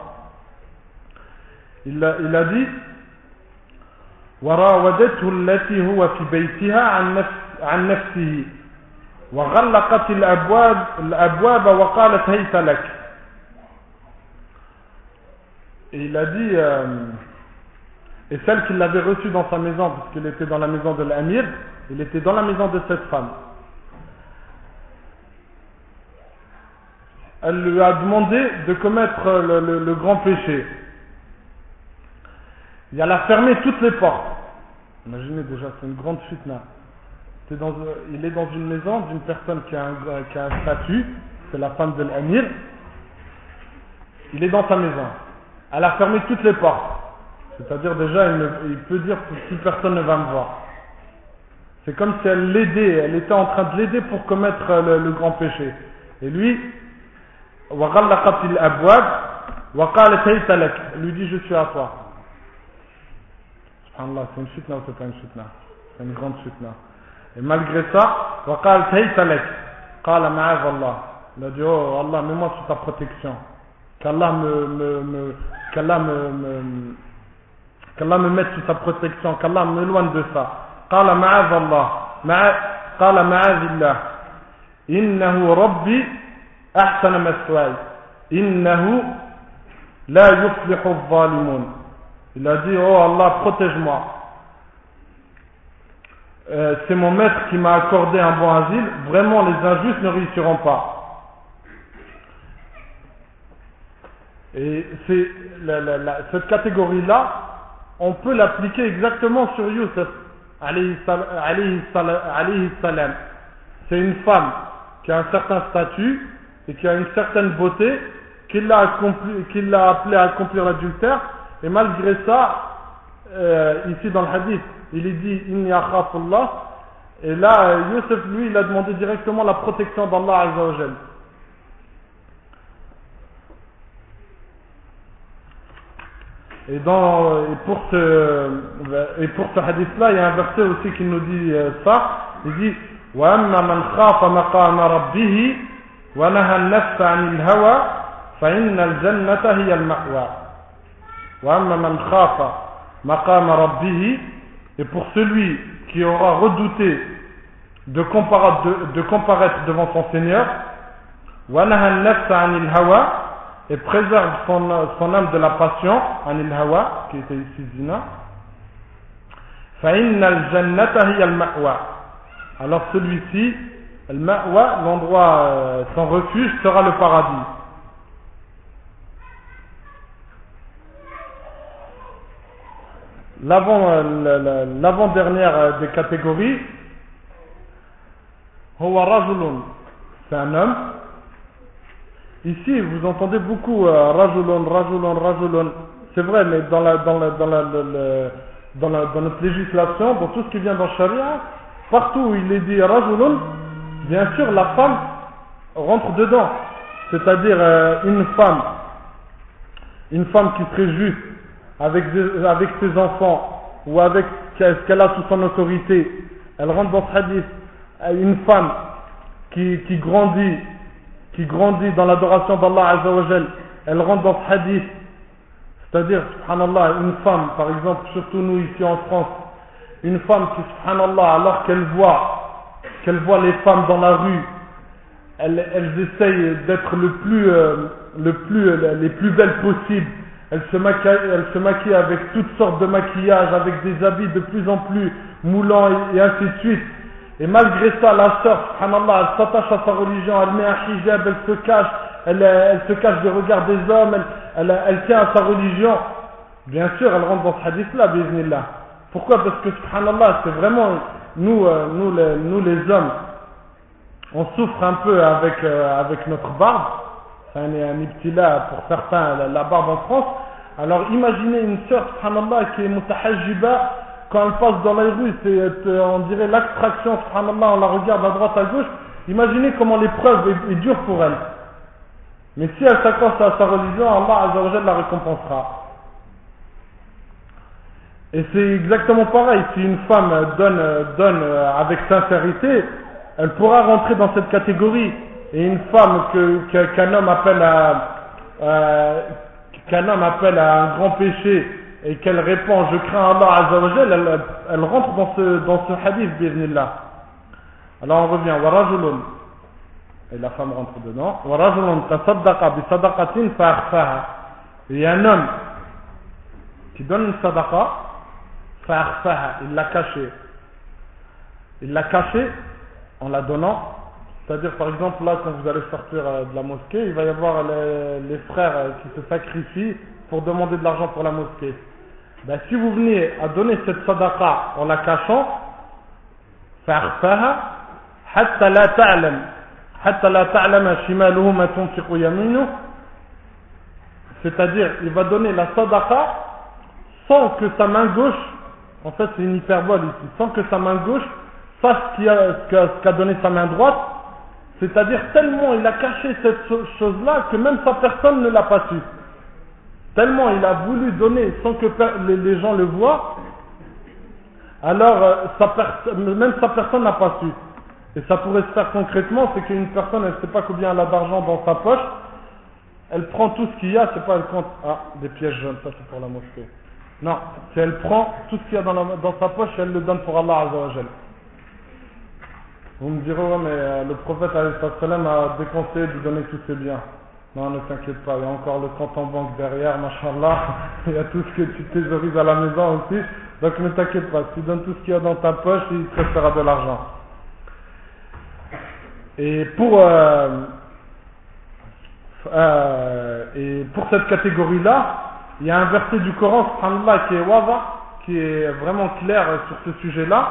Il a, il a dit وراودته التي هو في بيتها عن نفس عن نفسه وغلقت الأبواب الأبواب وقالت هيت لك Et il a dit euh, et celle qui l'avait reçu dans sa maison, puisqu'il était dans la maison de l'Amir, il était dans la maison de cette femme. Elle lui a demandé de commettre le, grand péché. Il a fermé toutes les portes. Imaginez déjà, c'est une grande fitna. Dans, il est dans une maison d'une personne qui a, un, qui a un statut, c'est la femme de l'Amir. Il est dans sa maison. Elle a fermé toutes les portes. C'est-à-dire déjà, il, peut dire si personne ne va me voir. C'est comme si elle l'aidait, elle était en train de l'aider pour commettre le, grand péché. Et lui, lui dit je suis à toi. Subhanallah, c'est une ou c'est pas une fitna? C'est une grande fitna. Et malgré ça, il a dit oh Allah, mets-moi sous ta protection. Qu'Allah me, me qu'Allah me mette sous sa protection, qu'Allah me loigne de ça. قال معاذ الله مع قال معاذ الله إنه ربي أحسن مثواي إنه لا يفلح الظالمون Il a dit, oh Allah, protège-moi. Euh, c'est mon maître qui m'a accordé un bon asile. Vraiment, les injustes ne réussiront pas. Et c'est la, la, la, cette catégorie-là, on peut l'appliquer exactement sur Youssef, salam. C'est une femme qui a un certain statut et qui a une certaine beauté, qui l'a appelé à accomplir l'adultère, et malgré ça, euh, ici dans le hadith, il est dit Inni akhafullah. Et là, Youssef, lui, il a demandé directement la protection d'Allah Azzawajal. Et, dans, et, pour ce, et pour ce hadith-là, il y a un verset aussi qui nous dit euh, ça. Il dit وأما من خاف مقام ربه ونهى النفس عن الهوى فإن الجنة هي المأوى وأما من خاف مقام ربه et pour celui qui aura redouté de comparaître, de, de comparaître devant son Seigneur ونهى النفس عن الهوى et préserve son, son âme de la passion, anil hawa, qui était ici zina, alors celui-ci, al-ma'wa, l'endroit, euh, son refuge sera le paradis. Euh, l'avant-dernière euh, des catégories, c'est un homme Ici, vous entendez beaucoup rajulun, rajulun, rajulun. C'est vrai, mais dans, la, dans, la, notre législation, dans tout ce qui vient dans Sharia, Partout où il est dit rajulun, bien sûr la femme rentre dedans. C'est-à-dire euh, une femme, une femme qui serait avec, avec ses enfants ou avec ce qu'elle a sous son autorité, elle rentre dans ce hadith. Euh, une femme qui grandit, qui grandit dans l'adoration d'Allah Azzawajal, elle rentre dans ce hadith. C'est-à-dire, subhanallah, une femme, par exemple, surtout nous ici en France, une femme qui, subhanallah, alors qu'elle voit, qu'elle voit les femmes dans la rue, elles, elles essayent d'être le plus, euh, le plus, euh, les plus belles possibles. Elles se, maquillent, elles se maquillent avec toutes sortes de maquillages, avec des habits de plus en plus moulants et, ainsi de suite. Et malgré ça, la sœur, subhanallah, elle s'attache à sa religion, elle met un hijab, elle se cache, elle, se cache des regards des hommes, elle, tient à sa religion. Bien sûr, elle rentre dans ce hadith-là, bismillah. Pourquoi? Parce que, subhanallah, c'est vraiment, nous, euh, nous, les, hommes, on souffre un peu avec, euh, notre barbe. C'est un, un ibtila pour certains, la, barbe en France. Alors imaginez une sœur, subhanallah, qui est mutahajjiba, elle passe dans les rues, c'est, euh, on dirait l'abstraction, subhanallah, on la regarde à droite, à gauche. Imaginez comment l'épreuve est, dure pour elle. Mais si elle s'accroche à sa religion, Allah la récompensera. Et c'est exactement pareil. Si une femme donne, donne avec sincérité, elle pourra rentrer dans cette catégorie. Et une femme homme appelle à, qu'un homme appelle à un grand péché et qu'elle répond je crains Allah Azzawajal, elle, elle rentre dans ce, dans ce hadith. Alors on revient. Et la femme rentre dedans. Warajulun tasaddaqa bi sadaqatin Il y a un homme qui donne une sadaqa il l'a caché. Il l'a caché en la donnant. C'est-à-dire, par exemple, là, quand vous allez sortir euh, de la mosquée, il va y avoir les, frères euh, qui se sacrifient pour demander de l'argent pour la mosquée. Ben, si vous venez à donner cette sadaqa en la cachant, c'est-à-dire il va donner la sadaqa sans que sa main gauche en fait, c'est une hyperbole ici. Sans que sa main gauche fasse ce qu'a donné sa main droite. C'est-à-dire tellement il a caché cette chose-là que même sa personne ne l'a pas su. Tellement il a voulu donner sans que les gens le voient. Alors, euh, même sa personne n'a pas su. Et ça pourrait se faire concrètement, c'est qu'une personne, elle ne sait pas combien elle a d'argent dans sa poche. Elle prend tout ce qu'il y a, c'est pas elle compte. Ah, des pièges jaunes, ça c'est pour la mosquée. Non, si elle prend tout ce qu'il y a dans, dans sa poche, elle le donne pour Allah Azzawajal. Vous me direz, ouais, mais euh, le prophète a déconseillé de donner tous ses biens. Non, ne t'inquiète pas, il y a encore le compte en banque derrière, machallah. (laughs) il y a tout ce que tu thésaurises à la maison aussi. Donc ne t'inquiète pas, tu donnes tout ce qu'il y a dans ta poche, il te restera de l'argent. Et pour, euh, euh, et pour cette catégorie-là, il y a un verset du Coran, subhanallah, qui est wada, qui est vraiment clair sur ce sujet-là.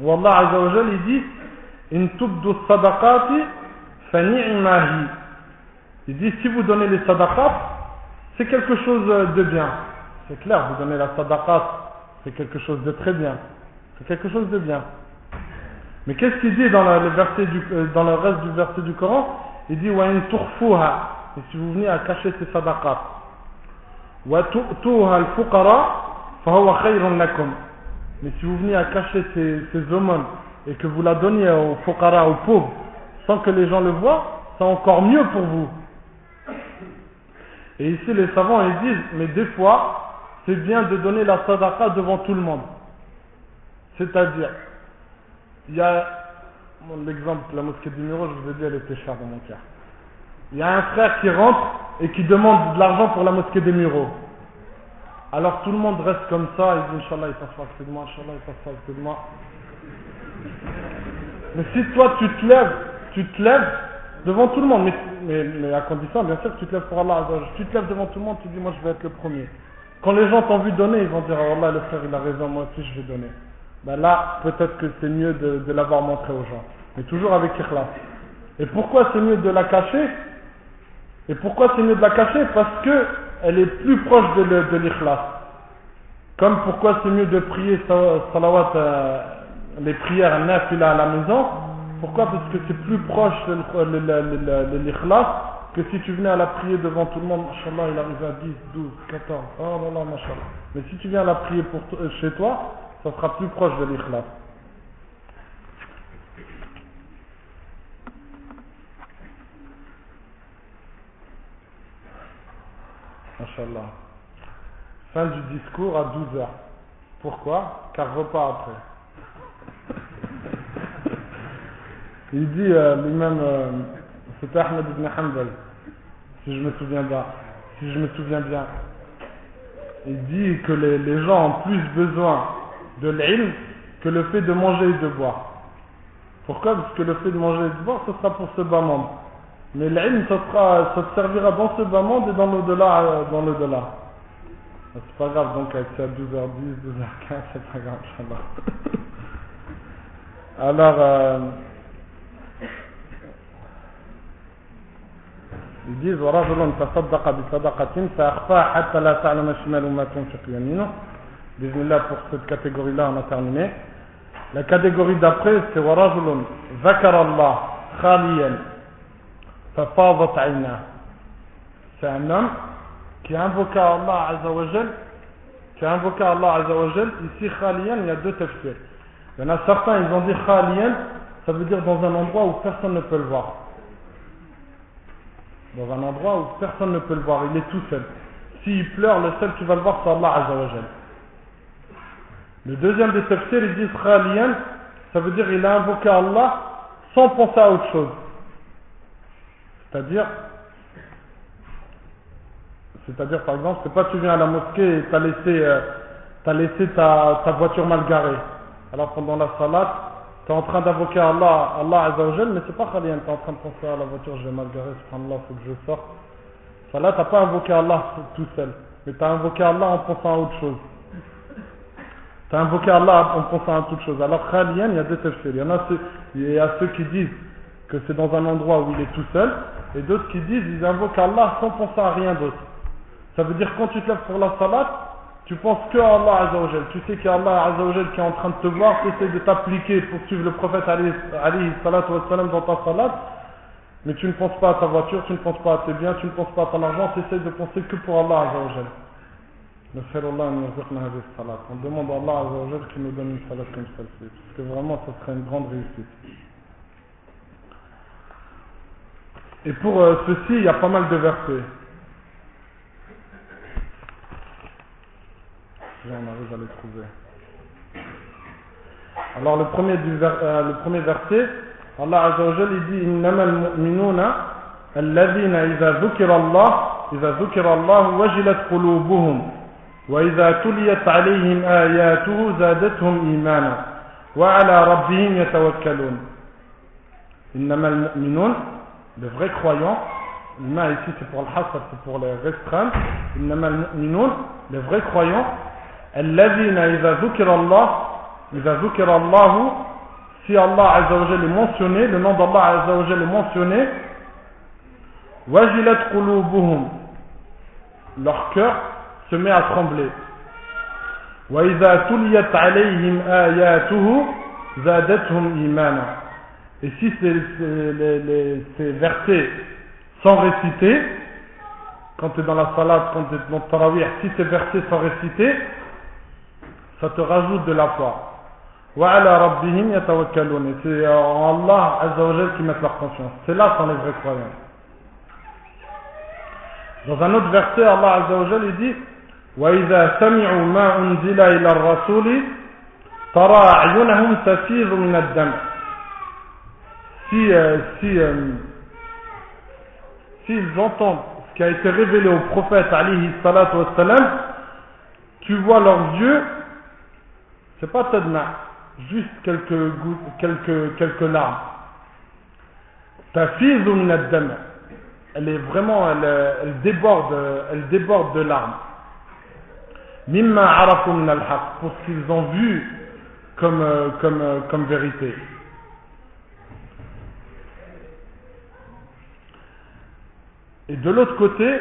Wallah Azza wa il dit In tubdu sadaqati Il dit si vous donnez les sadaqat, c'est quelque chose de bien. c'est clair, vous donnez la sadaqat, c'est quelque chose de très bien. C'est quelque chose de bien. Mais qu'est-ce qu'il dit dans euh, le reste du verset du Coran? Il dit wa Et si vous venez à cacher ces sadaqat, wa. Mais si vous venez à cacher ces, ces aumônes et que vous la donniez aux fuqara, aux pauvres, sans que les gens le voient, c'est encore mieux pour vous. Et ici, les savants, ils disent, mais des fois, c'est bien de donner la sadaqa devant tout le monde. C'est-à-dire, il y a, l'exemple de la mosquée du Miro, je vous ai dit, elle était chère dans mon cœur. Il y a un frère qui rentre et qui demande de l'argent pour la mosquée des Mureaux. Alors tout le monde reste comme ça, il dit Inch'Allah, il passe pas à côté de moi, Inch'Allah, il passe pas à côté de moi. Mais si toi tu te lèves, tu te lèves devant tout le monde, mais, mais, à condition bien sûr que tu te lèves pour Allah, tu te lèves devant tout le monde, tu dis moi je vais être le premier. Quand les gens t'ont vu donner, ils vont dire oh Allah le frère il a raison, moi aussi je vais donner. Ben là, peut-être que c'est mieux de, l'avoir montré aux gens. Mais toujours avec ikhlas. Et pourquoi c'est mieux de la cacher? Et pourquoi c'est mieux de la cacher? Parce que elle est plus proche de, de l'ikhlas. Comme pourquoi c'est mieux de prier salawat, euh, les prières nafila à la maison. Pourquoi? Parce que c'est plus proche de l'ikhlas que si tu venais à la prier devant tout le monde, machallah, il arrive à 10, 12, 14, oh là là, machallah. Mais si tu viens à la prier pour euh, chez toi, ça sera plus proche de l'ikhlas. Inch'Allah. Fin du discours à 12 heures. Pourquoi? Car repas après. Il dit euh, lui-même, euh, c'était Ahmed ibn Hanbal, si je me souviens bien. Si je me souviens bien. Il dit que les, les gens ont plus besoin de l'ilm que le fait de manger et de boire. Pourquoi? Parce que le fait de manger et de boire, ce sera pour ce bas monde. Mais l'ilm, ça, sera, ça te servira dans ce bas monde et dans l'au-delà. Euh, dans l'au-delà. C'est pas grave, donc avec ça 12h10, 12h15, c'est pas grave, (laughs) Alors, euh, disent ورجل تصدق بصدقة فأخفاها حتى لا تعلم شمال ما تنفق يمينه Bismillah, pour cette catégorie-là, on a terminé. La catégorie d'après, c'est Warajulun, Zakar Allah, Khaliyan, Fafadat Aina. C'est un homme qui a invoqué Allah Azzawajal, qui a invoqué Allah Azzawajal. Ici, Khaliyan, il y a deux tafsirs. Il y en a certains, ils ont dit Khaliyan, ça veut dire dans un endroit où personne ne peut le voir. Dans un endroit où personne ne peut le voir, il est tout seul. S'il pleure, le seul qui va le voir, c'est Allah Azzawajal. Le deuxième des tafsirs, ils disent khaliyan, ça veut dire il a invoqué Allah sans penser à autre chose. C'est-à-dire, c'est-à-dire par exemple, c'est pas tu viens à la mosquée et tu as laissé, euh, laissé ta, ta, voiture mal garée. Alors pendant la salat, tu es en train d'invoquer Allah, Allah Azzawajal, mais c'est pas khaliyan, tu es en train de penser à la voiture, j'ai mal garé, subhanallah, faut que je sorte. Ça là, tu n'as pas invoqué Allah tout seul, mais tu as invoqué Allah en pensant à autre chose. Tu as invoqué Allah en pensant à toute chose. Alors, Khaliyan, il y a deux tafsirs. Il y en a ceux, ceux qui disent que c'est dans un endroit où il est tout seul, et d'autres qui disent ils invoquent Allah sans penser à rien d'autre. Ça veut dire quand tu te lèves pour la salat, tu penses que à Allah Azzawajal. Tu sais qu'il y a Allah Azzawajal qui est en train de te voir, tu essaies de t'appliquer pour suivre le prophète Ali salatu wassalam dans ta salat, mais tu ne penses pas à ta voiture, tu ne penses pas à tes biens, tu ne penses pas à ton argent, tu essaies de penser que pour Allah Azzawajal. On demande à Allah qu'il nous donne une salat comme celle-ci. Parce que vraiment, ça serait une grande réussite. Et pour euh, ceci, il y a pas mal de versets. Si on arrive à les trouver. Alors le premier, du euh, le premier verset, Allah Azzawajal, il dit إنما المؤمنون الذين إذا ذكر الله إذا ذكر الله وجلت قلوبهم وإذا تليت عليهم آياته زادتهم إيمانا وعلى ربهم يتوكلون إنما المؤمنون les vrais croyants l'ima ici c'est pour le hasr c'est pour les restreindre إنما المؤمنون les vrais croyants الذين إذا ذكر الله إذا ذكر الله si Allah Azza wa est mentionné le nom d'Allah Azza wa est mentionné wajilat qulubuhum leur cœur se met à trembler. وَإِذَا تُلِيَتْ عَلَيْهِمْ آيَاتُهُ زَادَتْهُمْ إِيمَانًا Et si ces, ces, les, les, ces versets sont récités, quand tu es dans la salade, quand tu es dans le tarawih, si ces versets sont récités, ça te rajoute de la foi. وَعَلَى رَبِّهِمْ يَتَوَكَّلُونَ C'est en Allah Azzawajal qui mettent leur confiance. C'est là sont les vrais croyants. Dans un autre verset, Allah Azzawajal il dit وإذا سمعوا ما أنزل إلى الرسول ترى أعينهم تفيض من الدم si, euh, si euh, s'ils entendent ce qui a été révélé au prophète alayhi salatu wassalam tu vois leurs yeux c'est pas tadma juste quelques quelques quelques larmes. Tafiz min elle est vraiment elle, déborde elle déborde de larmes. Mimma arafu min pour ce qu'ils ont vu comme vérité. Et de l'autre côté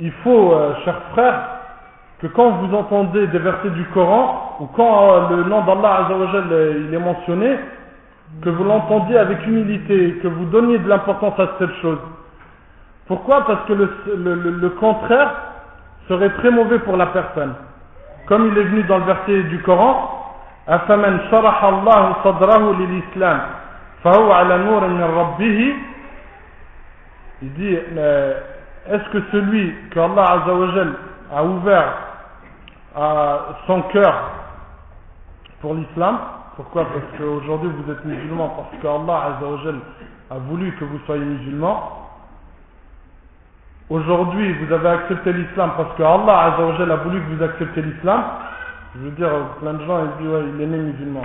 il faut euh, chers frères que quand vous entendez des versets du Coran ou quand le nom d'Allah Azzawajal il est mentionné que vous l'entendiez avec humilité que vous donniez de l'importance à cette chose pourquoi parce que le, le, le, le contraire serait très mauvais pour la personne. Comme il est venu dans le verset du Coran, أفمن شرح الله صدره للإسلام فهو على نور من ربه il dit est-ce que celui que Allah Azzawajal a ouvert à son cœur pour l'islam pourquoi? Parce qu'aujourd'hui vous êtes musulman parce que Allah Azzawajal a voulu que vous soyez musulman Aujourd'hui, vous avez accepté l'islam parce que Allah Azzawajal a voulu que vous acceptiez l'islam. Je veux dire, plein de gens ils disent ouais, il est né musulman.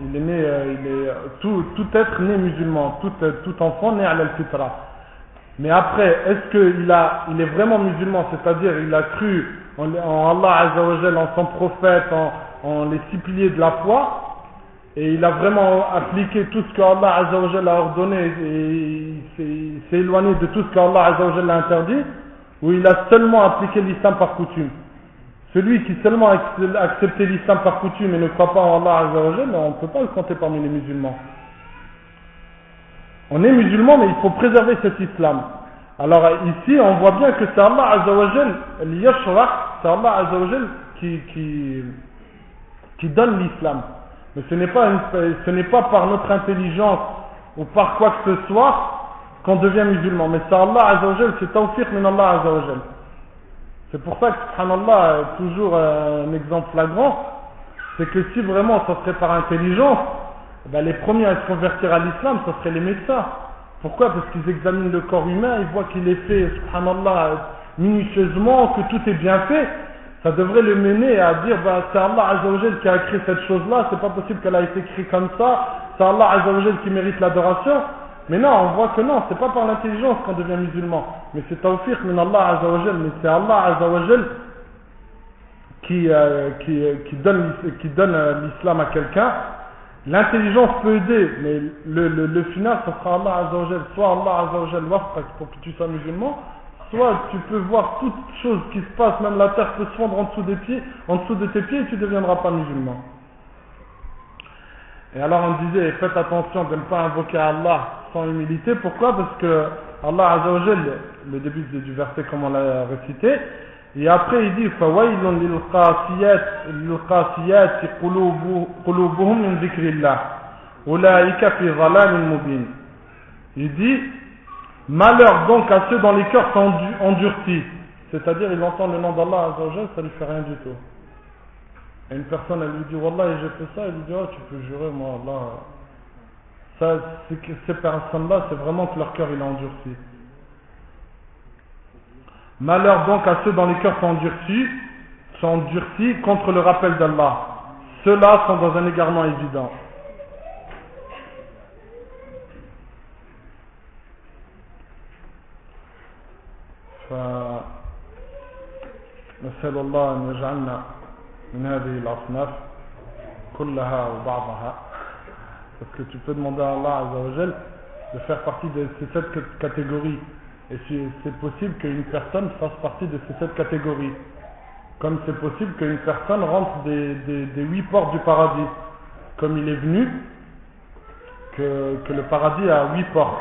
Il est né, euh, il est tout, tout être né musulman, tout, euh, tout enfant né à l'al-fitra. Mais après, est-ce qu'il est vraiment musulman, c'est-à-dire il a cru en, en Allah Azzawajal, en son prophète, en, les six piliers de la foi, et il a vraiment appliqué tout ce qu'Allah Azzawajal a ordonné et s'est éloigné de tout ce qu'Allah Azzawajal a interdit ou il a seulement appliqué l'islam par coutume? Celui qui seulement a accepté l'islam par coutume et ne croit pas en Allah Azzawajal on ne peut pas le compter parmi les musulmans on est musulman mais il faut préserver cet islam alors ici on voit bien que c'est Allah Azzawajal c'est Allah Azzawajal qui, qui, qui donne l'islam mais ce n'est pas, ce n'est pas par notre intelligence ou par quoi que ce soit qu'on devient musulman. Mais c'est Allah Azzawajal, c'est tawfiq min Allah Azzawajal. C'est pour ça que, subhanallah, toujours un exemple flagrant, c'est que si vraiment ça serait par intelligence, ben les premiers à se convertir à l'islam, ce seraient les médecins. Pourquoi? Parce qu'ils examinent le corps humain, ils voient qu'il est fait, subhanallah, minutieusement, que tout est bien fait ça devrait le mener à dire bah, c'est Allah Azzawajal qui a créé cette chose-là, c'est pas possible qu'elle a été créée comme ça, c'est Allah Azzawajal qui mérite l'adoration. Mais non, on voit que non, c'est pas par l'intelligence qu'on devient musulman, mais c'est tawfiq min Allah Azzawajal, mais c'est Allah Azzawajal qui, euh, qui donne euh, l'islam à quelqu'un. L'intelligence peut aider, mais le, final, ce sera Allah Azzawajal. Soit Allah Azzawajal pour que tu sois musulman, Soit tu peux voir toute chose qui se passe, même la terre peut se fondre en dessous des pieds, en dessous de tes pieds et tu ne deviendras pas musulman. Et alors on disait, faites attention de ne pas invoquer Allah sans humilité. Pourquoi? Parce que Allah Azzawajal, le début du verset comme on l'a récité, et après il dit, فَوَيْلٌ لِلْقَاسِيَاتِ قُلُوبُهُمْ مِنْ ذِكْرِ اللَّهِ أُولَٰئِكَ فِي ظَلَامٍ مُبِينٍ Il dit, Malheur donc à ceux dont les cœurs sont endurcis. C'est-à-dire, il entend le nom d'Allah Azzawajal, ça ne lui fait rien du tout. Et une personne, elle lui dit, Wallah, j'ai fait ça, il lui dit, oh, tu peux jurer, moi, Allah. Ça, ces personnes-là, c'est vraiment que leur cœur, il est endurci. Malheur donc à ceux dont les cœurs sont endurcis, sont endurcis contre le rappel d'Allah. Ceux-là sont dans un égarement évident. فنسأل الله أن يجعلنا من هذه الأصناف كلها وبعضها parce que tu peux demander à Allah Azzawajal de faire partie de ces sept catégories et c'est possible qu'une personne fasse partie de cette catégorie. Comme c'est possible qu'une personne rentre des, huit portes du paradis. Comme il est venu, que, que le paradis a huit portes.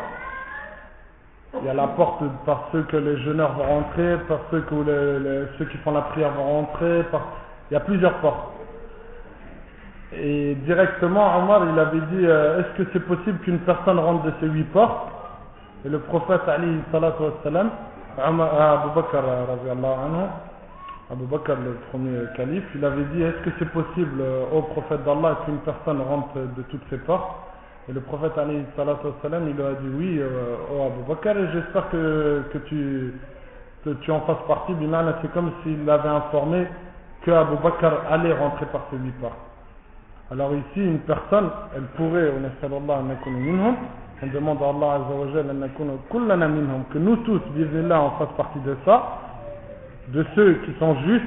Il y a la porte par ceux que les jeûneurs vont rentrer, par ceux, que ceux qui font la prière vont rentrer. Par... Il y a plusieurs portes. Et directement, Omar, il avait dit euh, Est-ce que c'est possible qu'une personne rentre de ces huit portes Et le prophète Ali, salatu wassalam, Abu Bakr, Abu Bakr, le premier calife, il avait dit Est-ce que c'est possible euh, au prophète d'Allah qu'une personne rentre de toutes ces portes? Et le prophète Ali, salatu il lui a dit Oui, euh, oh Abu Bakr, j'espère que, tu, en fasses partie. C'est comme s'il l'avait informé que Abu Bakr allait rentrer par ces huit portes. Alors ici, une personne, elle pourrait, on demande à Allah que nous tous, là, on fasse partie de ça, de ceux qui sont justes,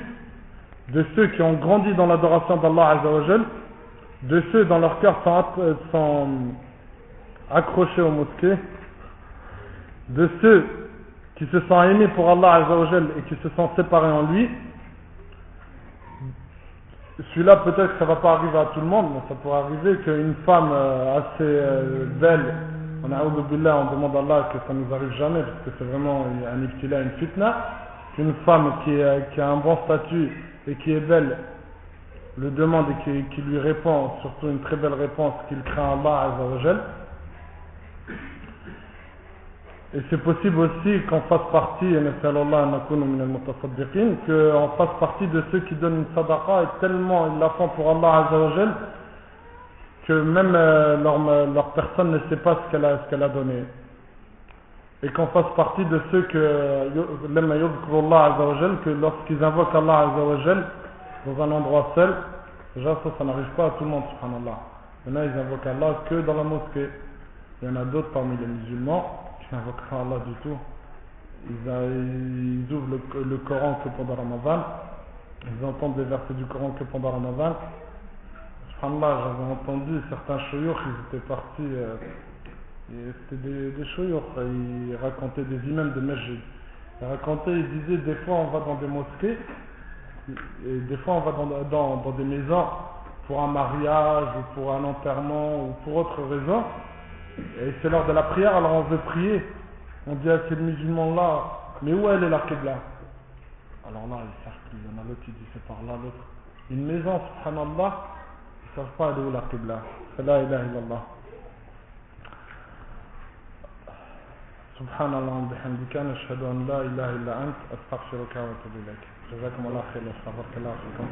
de ceux qui ont grandi dans l'adoration d'Allah de ceux dans leur cœur sont, sont accrochés aux mosquées, de ceux qui se sont aimés pour Allah et qui se sont séparés en lui, celui-là, peut-être que ça va pas arriver à tout le monde, mais ça pourrait arriver qu'une femme euh, assez euh, belle, on a on demande à Allah que ça nous arrive jamais, parce que c'est vraiment un ibtila, une fitna, qu'une femme qui, qui, a un bon statut et qui est belle le demande et qui, qui lui répond, surtout une très belle réponse, qu'il craint Allah Azzawajal, et c'est possible aussi qu'on fasse partie, qu'on fasse partie de ceux qui donnent une sadaqa et tellement ils la font pour Allah Azzawajal que même euh, leur, leur, personne ne sait pas ce qu'elle a, ce qu'elle a donné. Et qu'on fasse partie de ceux que, que lorsqu'ils invoquent Allah Azzawajal dans un endroit seul, déjà ça, ça n'arrive pas à tout le monde, subhanallah. Maintenant, ils invoquent Allah que dans la mosquée. Il y en a d'autres parmi les musulmans du tout. Ils, ouvrent le, Coran que pendant Ramadan. Ils entendent des versets du Coran que pendant Ramadan. Subhanallah, j'avais entendu certains chouyours, ils étaient partis. Euh, c'était des, des ils racontaient des imams de masjid. Ils racontaient, ils disaient, des fois on va dans des mosquées, et des fois on va dans, dans, dans des maisons pour un mariage, ou pour un enterrement, ou pour autre raison. Et c'est lors de la prière, alors on veut prier. On dit à ces musulmans-là, mais où elle est la Qibla Alors là, ils savent plus. Il y en a l'autre qui dit c'est par là, l'autre. Une maison, subhanallah, ils ne savent pas aller où la Qibla. C'est la ilaha illallah. سبحان الله وبحمدك نشهد ان لا اله الا انت استغفرك واتوب اليك جزاكم الله خير واستغفرك الله فيكم